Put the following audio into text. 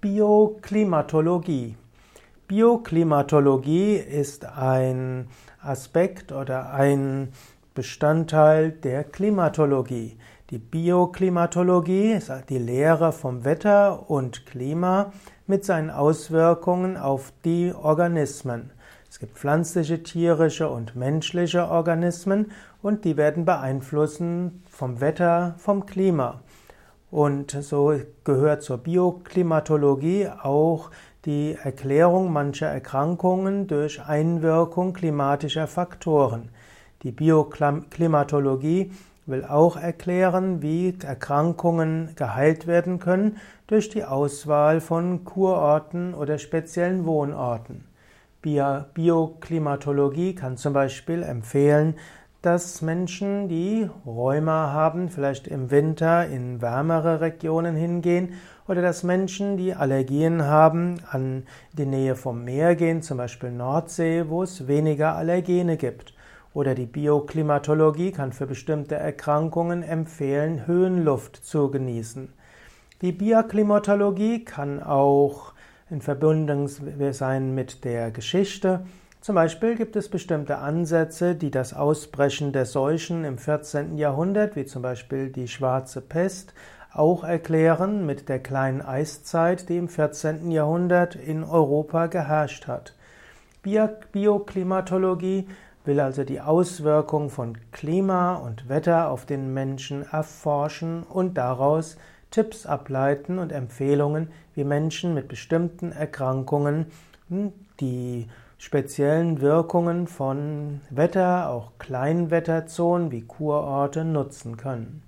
Bioklimatologie. Bioklimatologie ist ein Aspekt oder ein Bestandteil der Klimatologie. Die Bioklimatologie ist die Lehre vom Wetter und Klima mit seinen Auswirkungen auf die Organismen. Es gibt pflanzliche, tierische und menschliche Organismen und die werden beeinflussen vom Wetter, vom Klima. Und so gehört zur Bioklimatologie auch die Erklärung mancher Erkrankungen durch Einwirkung klimatischer Faktoren. Die Bioklimatologie will auch erklären, wie Erkrankungen geheilt werden können durch die Auswahl von Kurorten oder speziellen Wohnorten. Bioklimatologie kann zum Beispiel empfehlen, dass Menschen, die Rheuma haben, vielleicht im Winter in wärmere Regionen hingehen oder dass Menschen, die Allergien haben, an die Nähe vom Meer gehen, zum Beispiel Nordsee, wo es weniger Allergene gibt. Oder die Bioklimatologie kann für bestimmte Erkrankungen empfehlen, Höhenluft zu genießen. Die Bioklimatologie kann auch in Verbindung sein mit der Geschichte. Zum Beispiel gibt es bestimmte Ansätze, die das Ausbrechen der Seuchen im 14. Jahrhundert, wie zum Beispiel die schwarze Pest, auch erklären mit der kleinen Eiszeit, die im 14. Jahrhundert in Europa geherrscht hat. Bioklimatologie will also die Auswirkung von Klima und Wetter auf den Menschen erforschen und daraus Tipps ableiten und Empfehlungen, wie Menschen mit bestimmten Erkrankungen hm, die speziellen Wirkungen von Wetter, auch Kleinwetterzonen wie Kurorte nutzen können.